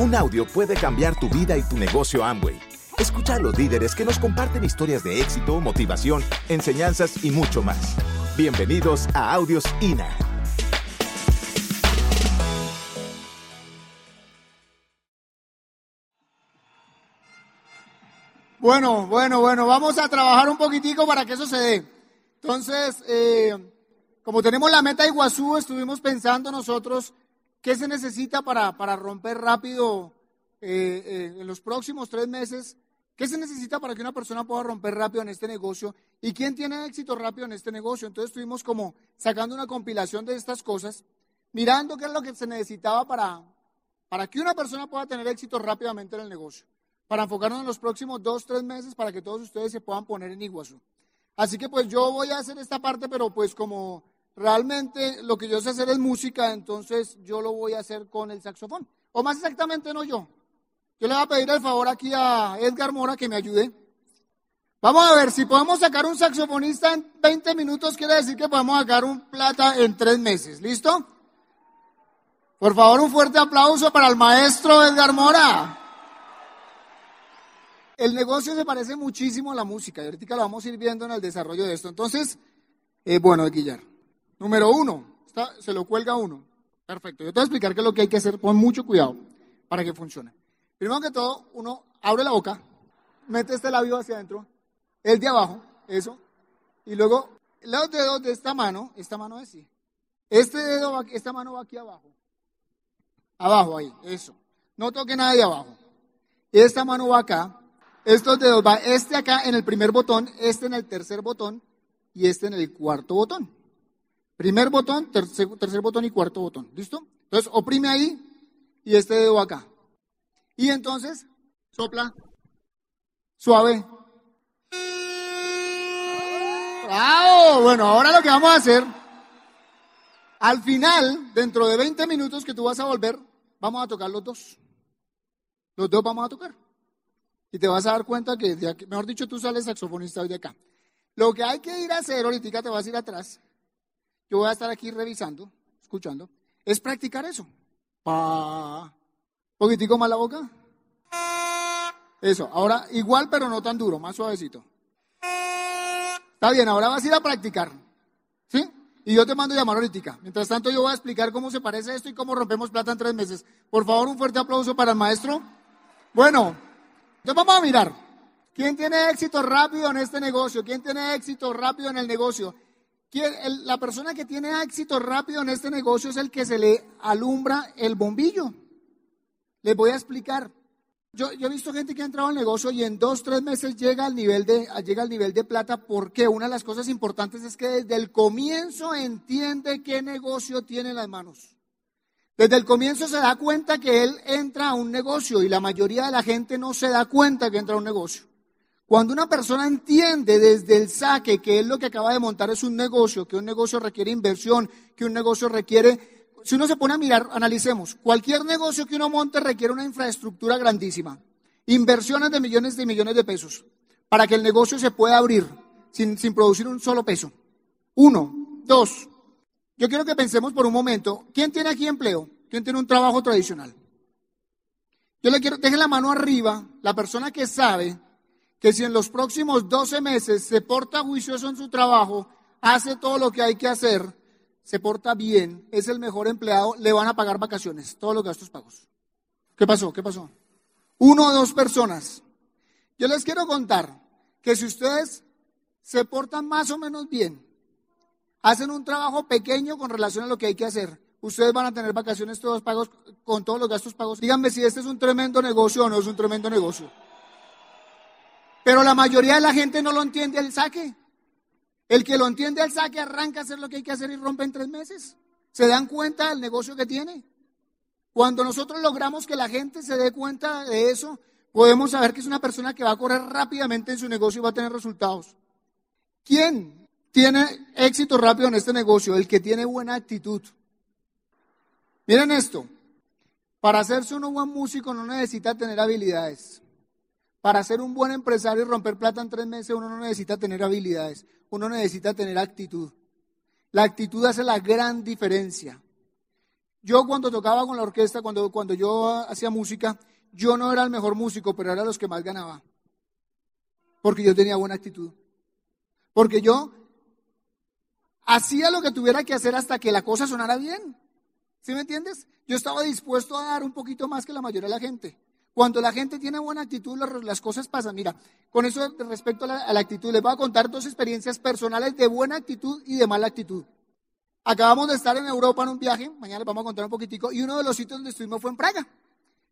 Un audio puede cambiar tu vida y tu negocio Amway. Escucha a los líderes que nos comparten historias de éxito, motivación, enseñanzas y mucho más. Bienvenidos a Audios INA. Bueno, bueno, bueno, vamos a trabajar un poquitico para que eso se dé. Entonces, eh, como tenemos la meta de Iguazú, estuvimos pensando nosotros qué se necesita para, para romper rápido eh, eh, en los próximos tres meses. ¿Qué se necesita para que una persona pueda romper rápido en este negocio? ¿Y quién tiene éxito rápido en este negocio? Entonces estuvimos como sacando una compilación de estas cosas, mirando qué es lo que se necesitaba para, para que una persona pueda tener éxito rápidamente en el negocio. Para enfocarnos en los próximos dos, tres meses para que todos ustedes se puedan poner en Iguazú. Así que pues yo voy a hacer esta parte, pero pues como realmente lo que yo sé hacer es música, entonces yo lo voy a hacer con el saxofón. O más exactamente no yo. Yo le voy a pedir el favor aquí a Edgar Mora que me ayude. Vamos a ver, si podemos sacar un saxofonista en 20 minutos, quiere decir que podemos sacar un plata en tres meses. ¿Listo? Por favor, un fuerte aplauso para el maestro Edgar Mora. El negocio se parece muchísimo a la música y ahorita lo vamos a ir viendo en el desarrollo de esto. Entonces, eh, bueno, Guillar. Número uno, se lo cuelga uno. Perfecto. Yo te voy a explicar qué es lo que hay que hacer. Pon mucho cuidado para que funcione. Primero que todo, uno abre la boca, mete este labio hacia adentro, el de abajo, eso, y luego los dedos de esta mano, esta mano es así. Este dedo, esta mano va aquí abajo. Abajo ahí, eso. No toque nada de abajo. Esta mano va acá. Estos dedos va este acá en el primer botón, este en el tercer botón y este en el cuarto botón. Primer botón, tercer, botón y cuarto botón. ¿Listo? Entonces oprime ahí y este dedo acá. Y entonces sopla suave. ¡Bravo! Bueno, ahora lo que vamos a hacer, al final, dentro de 20 minutos que tú vas a volver, vamos a tocar los dos. Los dos vamos a tocar. Y te vas a dar cuenta que, mejor dicho, tú sales saxofonista hoy de acá. Lo que hay que ir a hacer, ahorita te vas a ir atrás, yo voy a estar aquí revisando, escuchando, es practicar eso. Pa. Poquitico más la boca. Eso, ahora igual pero no tan duro, más suavecito. Está bien, ahora vas a ir a practicar. ¿Sí? Y yo te mando llamar ahorita. Mientras tanto yo voy a explicar cómo se parece esto y cómo rompemos plata en tres meses. Por favor, un fuerte aplauso para el maestro. Bueno, entonces vamos a mirar. ¿Quién tiene éxito rápido en este negocio? ¿Quién tiene éxito rápido en el negocio? La persona que tiene éxito rápido en este negocio es el que se le alumbra el bombillo. Les voy a explicar. Yo, he visto gente que ha entrado al negocio y en dos, tres meses llega al nivel de, llega al nivel de plata porque una de las cosas importantes es que desde el comienzo entiende qué negocio tiene en las manos. Desde el comienzo se da cuenta que él entra a un negocio y la mayoría de la gente no se da cuenta que entra a un negocio. Cuando una persona entiende desde el saque que él lo que acaba de montar es un negocio, que un negocio requiere inversión, que un negocio requiere, si uno se pone a mirar, analicemos, cualquier negocio que uno monte requiere una infraestructura grandísima, inversiones de millones de millones de pesos, para que el negocio se pueda abrir sin, sin producir un solo peso. Uno, dos, yo quiero que pensemos por un momento, ¿quién tiene aquí empleo? ¿Quién tiene un trabajo tradicional? Yo le quiero, deje la mano arriba, la persona que sabe que si en los próximos 12 meses se porta juicioso en su trabajo, hace todo lo que hay que hacer, se porta bien, es el mejor empleado, le van a pagar vacaciones, todos los gastos pagos. ¿Qué pasó? ¿Qué pasó? Uno o dos personas. Yo les quiero contar que si ustedes se portan más o menos bien, hacen un trabajo pequeño con relación a lo que hay que hacer, ustedes van a tener vacaciones todos pagos con todos los gastos pagos. Díganme si este es un tremendo negocio o no es un tremendo negocio. Pero la mayoría de la gente no lo entiende al saque. El que lo entiende al saque arranca a hacer lo que hay que hacer y rompe en tres meses. ¿Se dan cuenta del negocio que tiene? Cuando nosotros logramos que la gente se dé cuenta de eso, podemos saber que es una persona que va a correr rápidamente en su negocio y va a tener resultados. ¿Quién tiene éxito rápido en este negocio? El que tiene buena actitud. Miren esto, para hacerse un buen músico no necesita tener habilidades. Para ser un buen empresario y romper plata en tres meses uno no necesita tener habilidades, uno necesita tener actitud. La actitud hace la gran diferencia. Yo cuando tocaba con la orquesta, cuando, cuando yo hacía música, yo no era el mejor músico, pero era los que más ganaba. Porque yo tenía buena actitud. Porque yo hacía lo que tuviera que hacer hasta que la cosa sonara bien. ¿Sí me entiendes? Yo estaba dispuesto a dar un poquito más que la mayoría de la gente. Cuando la gente tiene buena actitud, las cosas pasan. Mira, con eso respecto a la, actitud, les voy a contar dos experiencias personales de buena actitud y de mala actitud. Acabamos de estar en Europa en un viaje, mañana les vamos a contar un poquitico, y uno de los sitios donde estuvimos fue en Praga.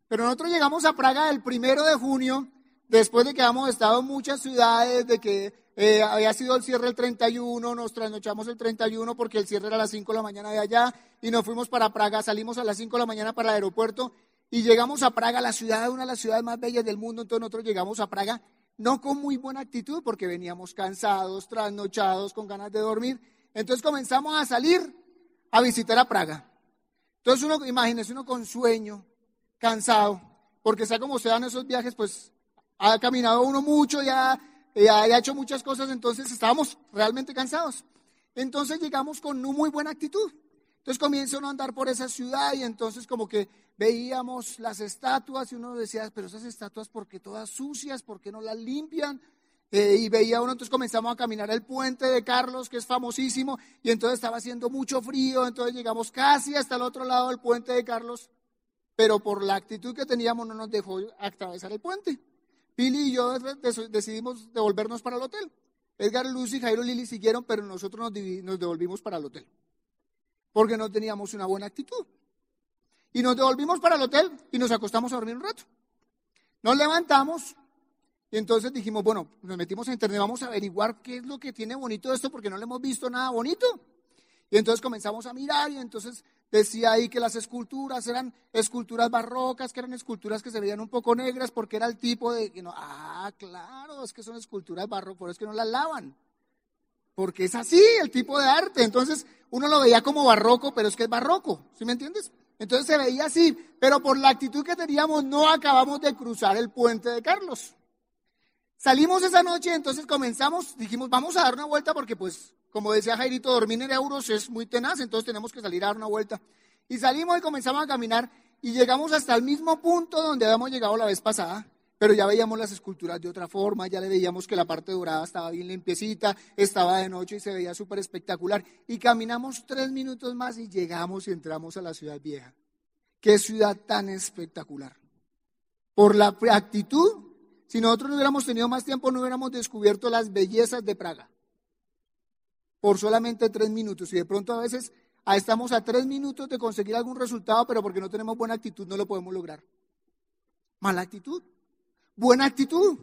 Pero nosotros llegamos a Praga el primero de junio, después de que habíamos estado en muchas ciudades, de que eh, había sido el cierre el 31, nos trasnochamos el 31 porque el cierre era a las 5 de la mañana de allá, y nos fuimos para Praga, salimos a las 5 de la mañana para el aeropuerto, y llegamos a Praga, la ciudad, una de las ciudades más bellas del mundo, entonces nosotros llegamos a Praga, no con muy buena actitud, porque veníamos cansados, trasnochados, con ganas de dormir, entonces comenzamos a salir a visitar a Praga. Entonces uno, imagínese uno con sueño, cansado, porque sea como sean esos viajes, pues ha caminado uno mucho, ya, ya, ha hecho muchas cosas, entonces estábamos realmente cansados. Entonces llegamos con una muy buena actitud. Entonces comienza uno a andar por esa ciudad y entonces como que veíamos las estatuas y uno decía, pero esas estatuas, ¿por qué todas sucias? ¿Por qué no las limpian? Eh, y veía uno, entonces comenzamos a caminar el puente de Carlos, que es famosísimo, y entonces estaba haciendo mucho frío, entonces llegamos casi hasta el otro lado del puente de Carlos, pero por la actitud que teníamos no nos dejó atravesar el puente. Pili y yo decidimos devolvernos para el hotel. Edgar, Jairo y Lili siguieron, pero nosotros nos, nos devolvimos para el hotel, porque no teníamos una buena actitud. Y nos devolvimos para el hotel y nos acostamos a dormir un rato. Nos levantamos, y entonces dijimos, bueno, nos metimos a internet, vamos a averiguar qué es lo que tiene bonito esto, porque no le hemos visto nada bonito. Y entonces comenzamos a mirar y entonces decía ahí que las esculturas eran esculturas barrocas, que eran esculturas que se veían un poco negras porque era el tipo de... Ah, claro, es que son esculturas barrocas, por es que no las lavan. Porque es así el tipo de arte. Entonces uno lo veía como barroco, pero es que es barroco, ¿sí me entiendes? Entonces se veía así, pero por la actitud que teníamos no acabamos de cruzar el puente de Carlos. Salimos esa noche, entonces comenzamos, dijimos, vamos a dar una vuelta porque pues, como decía Jairito, dormir en euros es muy tenaz, entonces tenemos que salir a dar una vuelta. Y salimos y comenzamos a caminar y llegamos hasta el mismo punto donde habíamos llegado la vez pasada, pero ya veíamos las esculturas de otra forma, ya le veíamos que la parte dorada estaba bien limpiecita, estaba de noche y se veía súper espectacular. Y caminamos tres minutos más y llegamos y entramos a la ciudad vieja. Qué ciudad tan espectacular. Por la actitud si nosotros no hubiéramos tenido más tiempo, no hubiéramos descubierto las bellezas de Praga. Por solamente tres minutos. Y de pronto a veces estamos a tres minutos de conseguir algún resultado, pero porque no tenemos buena actitud no lo podemos lograr. Mala actitud. Buena actitud.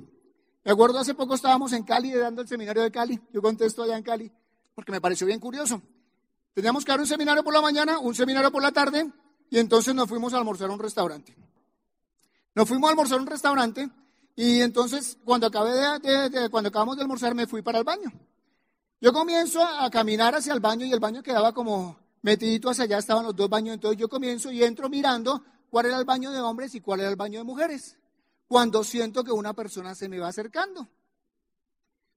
Me acuerdo hace poco estábamos en Cali dando el seminario de Cali. Yo contesto allá en Cali porque me pareció bien curioso. Teníamos que dar un seminario por la mañana, un seminario por la tarde, y entonces nos fuimos a almorzar a un restaurante. Nos fuimos a almorzar a un restaurante y entonces, cuando, acabé de, cuando acabamos de almorzar, me fui para el baño. Yo comienzo a, caminar hacia el baño y el baño quedaba como metidito hacia allá, estaban los dos baños. Entonces yo comienzo y entro mirando cuál era el baño de hombres y cuál era el baño de mujeres. Cuando siento que una persona se me va acercando.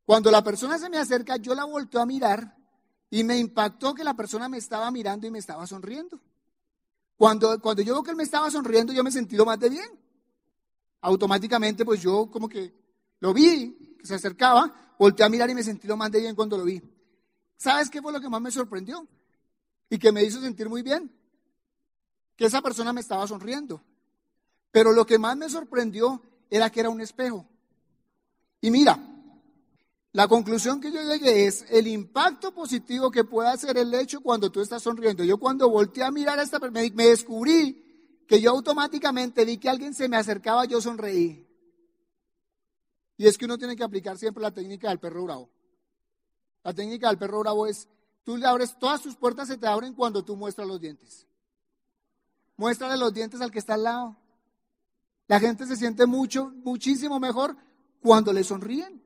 Cuando la persona se me acerca, yo la volteo a mirar y me impactó que la persona me estaba mirando y me estaba sonriendo. Cuando, cuando yo veo que él me estaba sonriendo, yo me sentí lo más de bien automáticamente pues yo como que lo vi, que se acercaba, volteé a mirar y me sentí lo más de bien cuando lo vi. ¿Sabes qué fue lo que más me sorprendió? Y que me hizo sentir muy bien. Que esa persona me estaba sonriendo. Pero lo que más me sorprendió era que era un espejo. Y mira, la conclusión que yo llegué es el impacto positivo que puede hacer el hecho cuando tú estás sonriendo. Yo cuando volteé a mirar a esta persona, me descubrí que yo automáticamente vi que alguien se me acercaba, yo sonreí. Y es que uno tiene que aplicar siempre la técnica del perro bravo. La técnica del perro bravo es, tú le abres, todas tus puertas se te abren cuando tú muestras los dientes. Muéstrale los dientes al que está al lado. La gente se siente mucho, muchísimo mejor cuando le sonríen.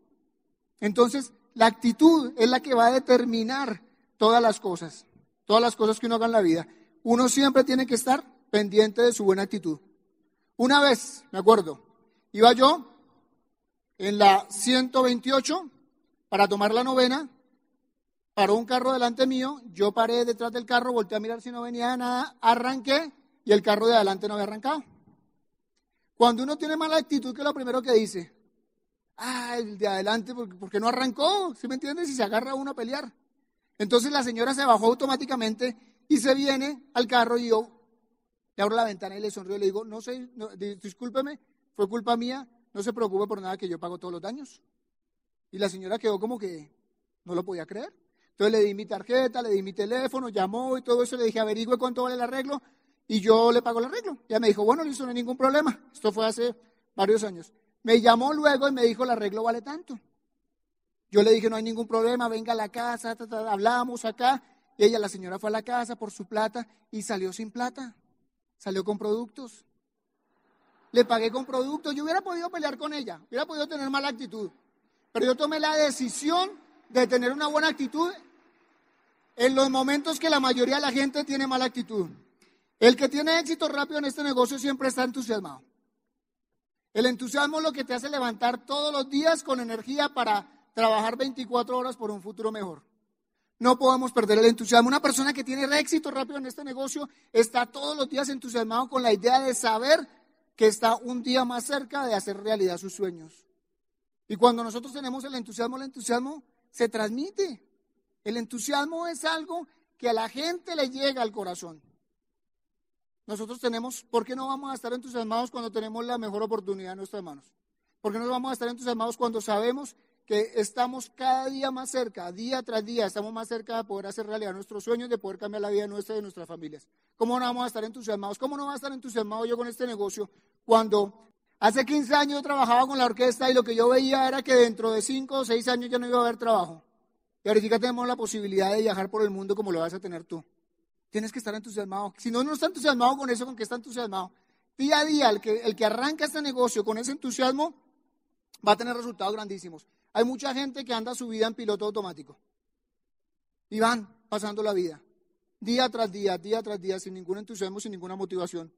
Entonces, la actitud es la que va a determinar todas las cosas, todas las cosas que uno haga en la vida. Uno siempre tiene que estar pendiente de su buena actitud. Una vez, me acuerdo, iba yo en la 128 para tomar la novena paró un carro delante mío, yo paré detrás del carro, volteé a mirar si no venía nada, arranqué y el carro de adelante no había arrancado. Cuando uno tiene mala actitud, ¿qué es lo primero que dice? Ah, el de adelante, porque, no arrancó, ¿sí me entiendes? Y se agarra uno a pelear. Entonces la señora se bajó automáticamente y se viene al carro y yo le abro la ventana y le sonrío y le digo, no sé, discúlpeme, fue culpa mía, no se preocupe por nada que yo pago todos los daños. Y la señora quedó como que no lo podía creer. Entonces le di mi tarjeta, le di mi teléfono, llamó y todo eso, le dije, averigüe cuánto vale el arreglo y yo le pago el arreglo. Ya me dijo, bueno, listo, no hay ningún problema. Esto fue hace varios años. Me llamó luego y me dijo, el arreglo vale tanto. Yo le dije, no hay ningún problema, venga a la casa, hablamos acá. Y ella, la señora, fue a la casa por su plata y salió sin plata. Salió con productos. Le pagué con productos. Yo hubiera podido pelear con ella, hubiera podido tener mala actitud. Pero yo tomé la decisión de tener una buena actitud en los momentos que la mayoría de la gente tiene mala actitud. El que tiene éxito rápido en este negocio siempre está entusiasmado. El entusiasmo es lo que te hace levantar todos los días con energía para trabajar 24 horas por un futuro mejor. No podemos perder el entusiasmo. Una persona que tiene éxito rápido en este negocio está todos los días entusiasmado con la idea de saber que está un día más cerca de hacer realidad sus sueños. Y cuando nosotros tenemos el entusiasmo, el entusiasmo se transmite. El entusiasmo es algo que a la gente le llega al corazón. Nosotros tenemos, ¿por qué no vamos a estar entusiasmados cuando tenemos la mejor oportunidad en nuestras manos? ¿Por qué no vamos a estar entusiasmados cuando sabemos que estamos cada día más cerca, día tras día, estamos más cerca de poder hacer realidad nuestros sueños, de poder cambiar la vida nuestra y de nuestras familias? ¿Cómo no vamos a estar entusiasmados? ¿Cómo no va a estar entusiasmado yo con este negocio cuando hace 15 años yo trabajaba con la orquesta y lo que yo veía era que dentro de 5 o 6 años ya no iba a haber trabajo? Y ahorita tenemos la posibilidad de viajar por el mundo como lo vas a tener tú. Tienes que estar entusiasmado. Si no, no está entusiasmado con eso, ¿con qué está entusiasmado? Día a día, el que, el que arranca este negocio con ese entusiasmo va a tener resultados grandísimos. Hay mucha gente que anda su vida en piloto automático. Y van pasando la vida. Día tras día, día tras día, sin ningún entusiasmo, sin ninguna motivación.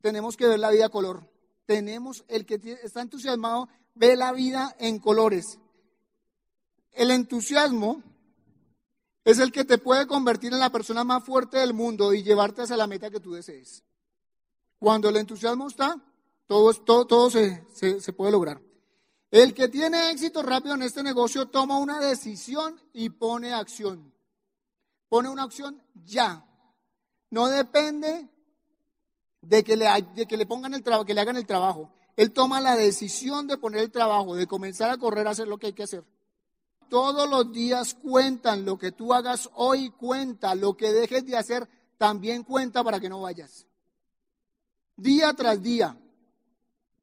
Tenemos que ver la vida a color. Tenemos, el que está entusiasmado, ve la vida en colores. El entusiasmo es el que te puede convertir en la persona más fuerte del mundo y llevarte hacia la meta que tú desees. Cuando el entusiasmo está, todo, todo, todo se, se puede lograr. El que tiene éxito rápido en este negocio toma una decisión y pone acción. Pone una acción ya. No depende de que le, de que le pongan el trabajo, que le hagan el trabajo. Él toma la decisión de poner el trabajo, de comenzar a correr a hacer lo que hay que hacer. Todos los días cuentan, lo que tú hagas hoy cuenta, lo que dejes de hacer también cuenta para que no vayas. Día tras día,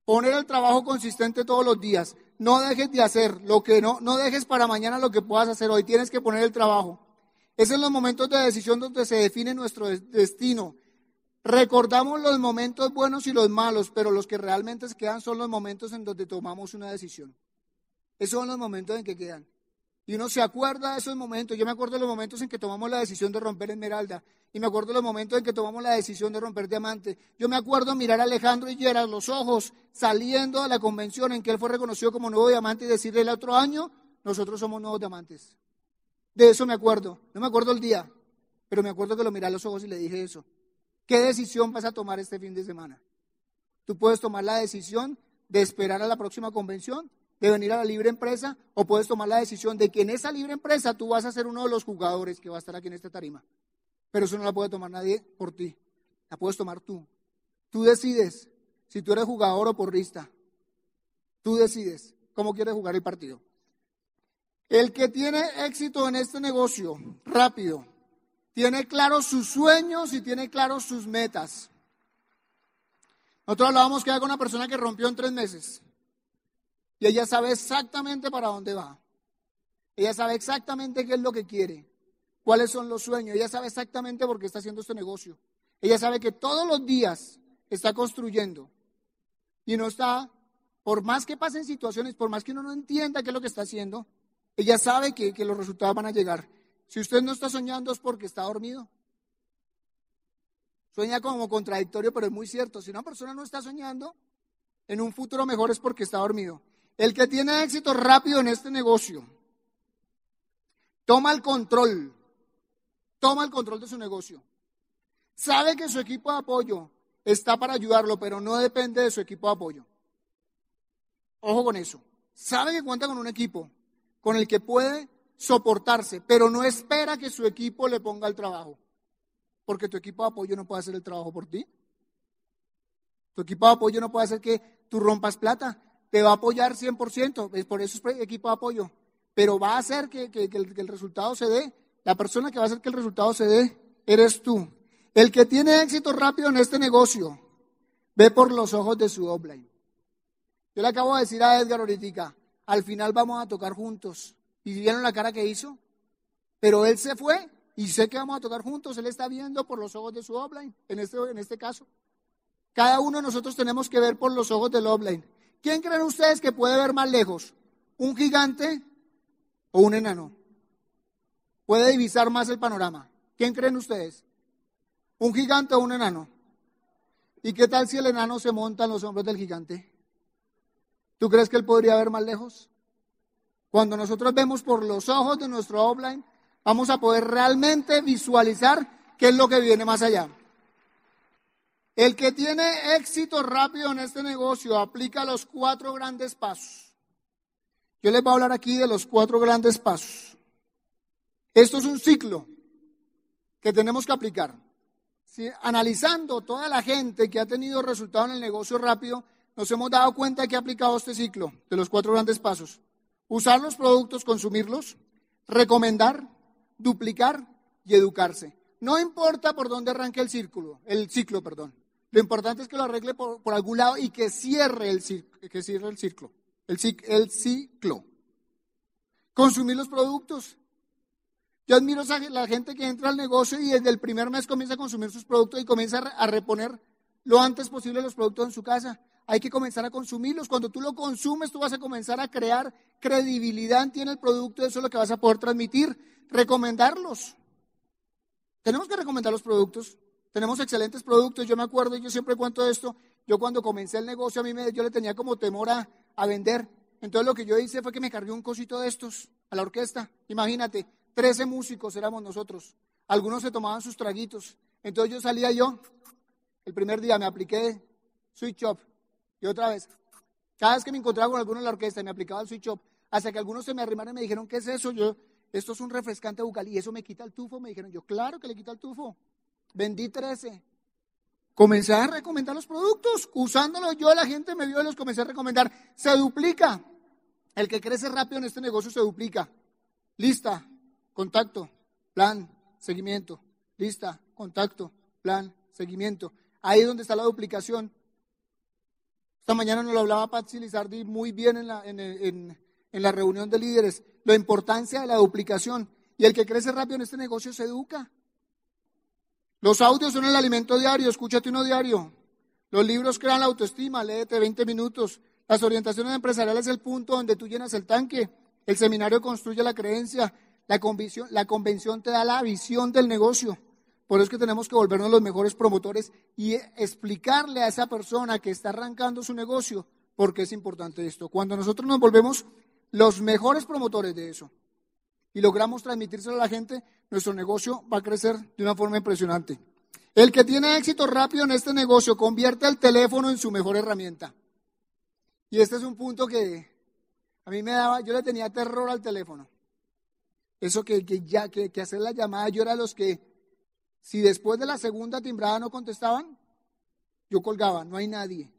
poner el trabajo consistente todos los días. No dejes de hacer lo que no, no dejes para mañana lo que puedas hacer hoy. Tienes que poner el trabajo. Es en los momentos de decisión donde se define nuestro destino. Recordamos los momentos buenos y los malos, pero los que realmente quedan son los momentos en donde tomamos una decisión. Esos son los momentos en que quedan. Y uno se acuerda de esos momentos. Yo me acuerdo de los momentos en que tomamos la decisión de romper Esmeralda. Y me acuerdo de los momentos en que tomamos la decisión de romper Diamante. Yo me acuerdo mirar a Alejandro y a los ojos saliendo de la convención en que él fue reconocido como nuevo diamante y decirle el otro año, nosotros somos nuevos diamantes. De eso me acuerdo. No me acuerdo el día, pero me acuerdo que lo miré a los ojos y le dije eso. ¿Qué decisión vas a tomar este fin de semana? Tú puedes tomar la decisión de esperar a la próxima convención de venir a la libre empresa o puedes tomar la decisión de que en esa libre empresa tú vas a ser uno de los jugadores que va a estar aquí en esta tarima. Pero eso no la puede tomar nadie por ti. La puedes tomar tú. Tú decides si tú eres jugador o porrista. Tú decides cómo quieres jugar el partido. El que tiene éxito en este negocio rápido, tiene claros sus sueños y tiene claros sus metas. Nosotros hablábamos que hay una persona que rompió en tres meses. Y ella sabe exactamente para dónde va. Ella sabe exactamente qué es lo que quiere, cuáles son los sueños. Ella sabe exactamente por qué está haciendo este negocio. Ella sabe que todos los días está construyendo y no está, por más que pasen situaciones, por más que uno no entienda qué es lo que está haciendo, ella sabe que, que los resultados van a llegar. Si usted no está soñando es porque está dormido. Sueña como contradictorio, pero es muy cierto. Si una persona no está soñando en un futuro mejor es porque está dormido. El que tiene éxito rápido en este negocio toma el control, toma el control de su negocio. Sabe que su equipo de apoyo está para ayudarlo, pero no depende de su equipo de apoyo. Ojo con eso. Sabe que cuenta con un equipo con el que puede soportarse, pero no espera que su equipo le ponga el trabajo, porque tu equipo de apoyo no puede hacer el trabajo por ti. Tu equipo de apoyo no puede hacer que tú rompas plata, te va a apoyar 100%, por eso es equipo de apoyo, pero va a hacer que, el resultado se dé. La persona que va a hacer que el resultado se dé eres tú. El que tiene éxito rápido en este negocio ve por los ojos de su offline. Yo le acabo de decir a Edgar ahorita, al final vamos a tocar juntos. ¿Y vieron la cara que hizo? Pero él se fue y sé que vamos a tocar juntos. Él está viendo por los ojos de su offline, en este, en este caso. Cada uno de nosotros tenemos que ver por los ojos del offline. ¿Quién creen ustedes que puede ver más lejos? ¿Un gigante o un enano? Puede divisar más el panorama. ¿Quién creen ustedes? ¿Un gigante o un enano? ¿Y qué tal si el enano se monta en los hombros del gigante? ¿Tú crees que él podría ver más lejos? Cuando nosotros vemos por los ojos de nuestro offline, vamos a poder realmente visualizar qué es lo que viene más allá. El que tiene éxito rápido en este negocio aplica los cuatro grandes pasos. Yo les voy a hablar aquí de los cuatro grandes pasos. Esto es un ciclo que tenemos que aplicar. analizando toda la gente que ha tenido resultado en el negocio rápido, nos hemos dado cuenta que ha aplicado este ciclo de los cuatro grandes pasos. Usar los productos, consumirlos, recomendar, duplicar y educarse. No importa por dónde arranque el círculo, el ciclo, perdón. Lo importante es que lo arregle por, algún lado y que cierre el, que cierre el ciclo. El, ciclo. Consumir los productos. Yo admiro a la gente que entra al negocio y desde el primer mes comienza a consumir sus productos y comienza a reponer lo antes posible los productos en su casa. Hay que comenzar a consumirlos. Cuando tú lo consumes, tú vas a comenzar a crear credibilidad en el producto. Eso es lo que vas a poder transmitir. Recomendarlos. Tenemos que recomendar los productos. Tenemos excelentes productos. Yo me acuerdo, yo siempre cuento esto. Yo cuando comencé el negocio, a mí me, yo le tenía como temor a, a vender. Entonces lo que yo hice fue que me cargué un cosito de estos a la orquesta. Imagínate, 13 músicos éramos nosotros. Algunos se tomaban sus traguitos. Entonces yo salía yo, el primer día me apliqué switch up y otra vez. Cada vez que me encontraba con alguno en la orquesta me aplicaba el switch up, hasta que algunos se me arrimaron y me dijeron, ¿qué es eso? Yo, esto es un refrescante bucal y eso me quita el tufo. Me dijeron, yo, claro que le quita el tufo. Vendí 13. Comencé a recomendar los productos, usándolos yo, la gente me vio y los comencé a recomendar. Se duplica. El que crece rápido en este negocio se duplica. Lista, contacto, plan, seguimiento. Lista, contacto, plan, seguimiento. Ahí es donde está la duplicación. Esta mañana nos lo hablaba Patsy Lizardi muy bien en la, en, la reunión de líderes, la importancia de la duplicación. Y el que crece rápido en este negocio se educa. Los audios son el alimento diario, escúchate uno diario. Los libros crean la autoestima, léete 20 minutos. Las orientaciones empresariales es el punto donde tú llenas el tanque. El seminario construye la creencia. La convicción, la convención te da la visión del negocio. Por eso es que tenemos que volvernos los mejores promotores y explicarle a esa persona que está arrancando su negocio por qué es importante esto. Cuando nosotros nos volvemos los mejores promotores de eso y logramos transmitírselo a la gente, nuestro negocio va a crecer de una forma impresionante. El que tiene éxito rápido en este negocio convierte el teléfono en su mejor herramienta. Y este es un punto que a mí me daba, yo le tenía terror al teléfono. Eso que, ya, que, que hacer la llamada, yo era los que si después de la segunda timbrada no contestaban, yo colgaba, no hay nadie.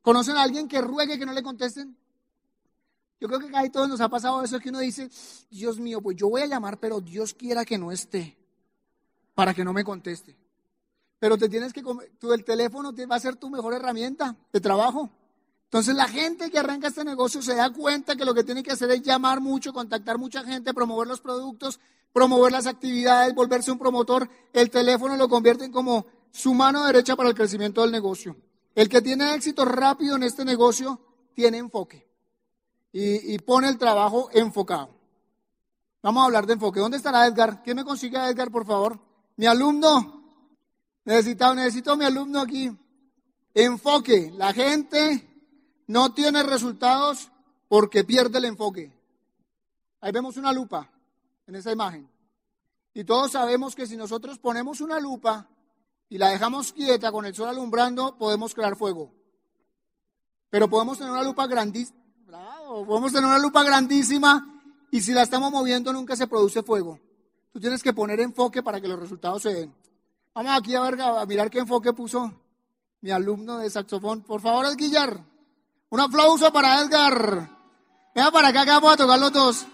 ¿Conocen a alguien que ruegue que no le contesten? Yo creo que casi todos nos ha pasado eso que uno dice, Dios mío, pues yo voy a llamar, pero Dios quiera que no esté, para que no me conteste. Pero te tienes que, tú, el teléfono va a ser tu mejor herramienta de trabajo. Entonces la gente que arranca este negocio se da cuenta que lo que tiene que hacer es llamar mucho, contactar mucha gente, promover los productos, promover las actividades, volverse un promotor. El teléfono lo convierte en como su mano derecha para el crecimiento del negocio. El que tiene éxito rápido en este negocio tiene enfoque y, pone el trabajo enfocado. Vamos a hablar de enfoque. ¿Dónde estará Edgar? ¿Quién me consigue a Edgar, por favor? Mi alumno. Necesito, necesito mi alumno aquí. Enfoque. La gente no tiene resultados porque pierde el enfoque. Ahí vemos una lupa. en esa imagen. Y todos sabemos que si nosotros ponemos una lupa y la dejamos quieta con el sol alumbrando, podemos crear fuego. Pero podemos tener una lupa grandísima, podemos tener una lupa grandísima y si la estamos moviendo nunca se produce fuego. Tú tienes que poner enfoque para que los resultados se den. Vamos aquí a ver, a mirar qué enfoque puso mi alumno de saxofón. Por favor, Edguillar. Un aplauso para Edgar. Venga para acá que vamos a tocar los dos.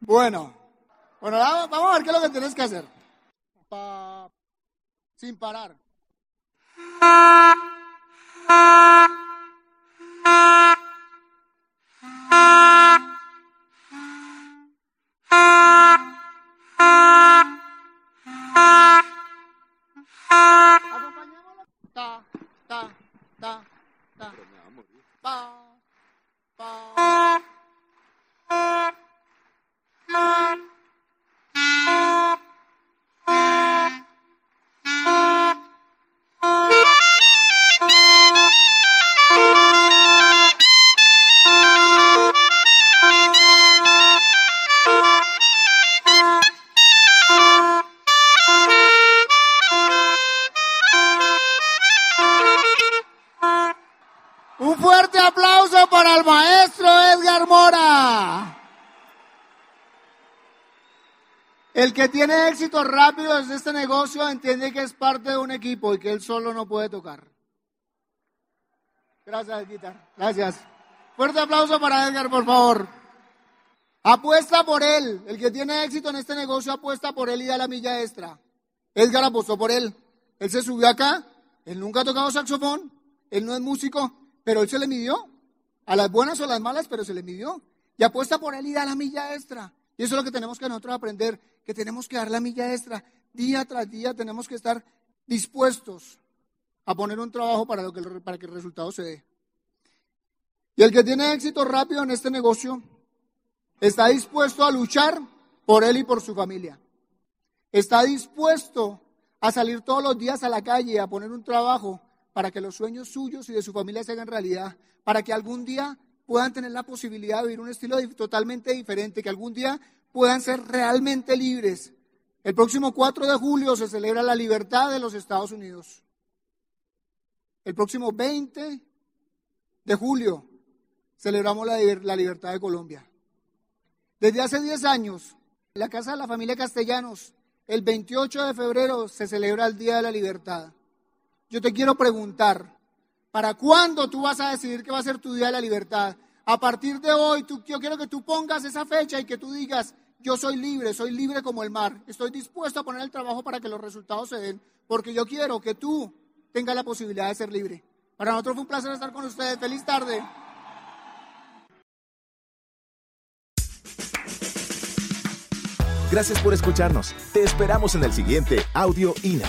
Bueno, bueno, vamos a ver qué es lo que tienes que hacer. sin parar. El que tiene éxito rápido en este negocio entiende que es parte de un equipo y que él solo no puede tocar. Gracias, Guitar. Gracias. Fuerte aplauso para Edgar, por favor. Apuesta por él. El que tiene éxito en este negocio apuesta por él y da la milla extra. Edgar apostó por él. Él se subió acá. Él nunca ha tocado saxofón. Él no es músico, pero él se le midió. A las buenas o las malas, pero se le midió. Y apuesta por él y da la milla extra. Y eso es lo que tenemos que nosotros aprender que tenemos que dar la milla extra. Día tras día tenemos que estar dispuestos a poner un trabajo para, lo que, para que el resultado se dé. Y el que tiene éxito rápido en este negocio está dispuesto a luchar por él y por su familia. Está dispuesto a salir todos los días a la calle a poner un trabajo para que los sueños suyos y de su familia se hagan realidad, para que algún día puedan tener la posibilidad de vivir un estilo totalmente diferente, que algún día puedan ser realmente libres. El próximo 4 de julio se celebra la libertad de los Estados Unidos. El próximo 20 de julio celebramos la, libertad de Colombia. Desde hace 10 años, en la Casa de la Familia Castellanos, el 28 de febrero se celebra el Día de la Libertad. Yo te quiero preguntar, ¿para cuándo tú vas a decidir que va a ser tu Día de la Libertad? A partir de hoy, tú, yo quiero que tú pongas esa fecha y que tú digas, yo soy libre, soy libre como el mar. Estoy dispuesto a poner el trabajo para que los resultados se den, porque yo quiero que tú tengas la posibilidad de ser libre. Para nosotros fue un placer estar con ustedes. Feliz tarde. Gracias por escucharnos. Te esperamos en el siguiente Audio INA.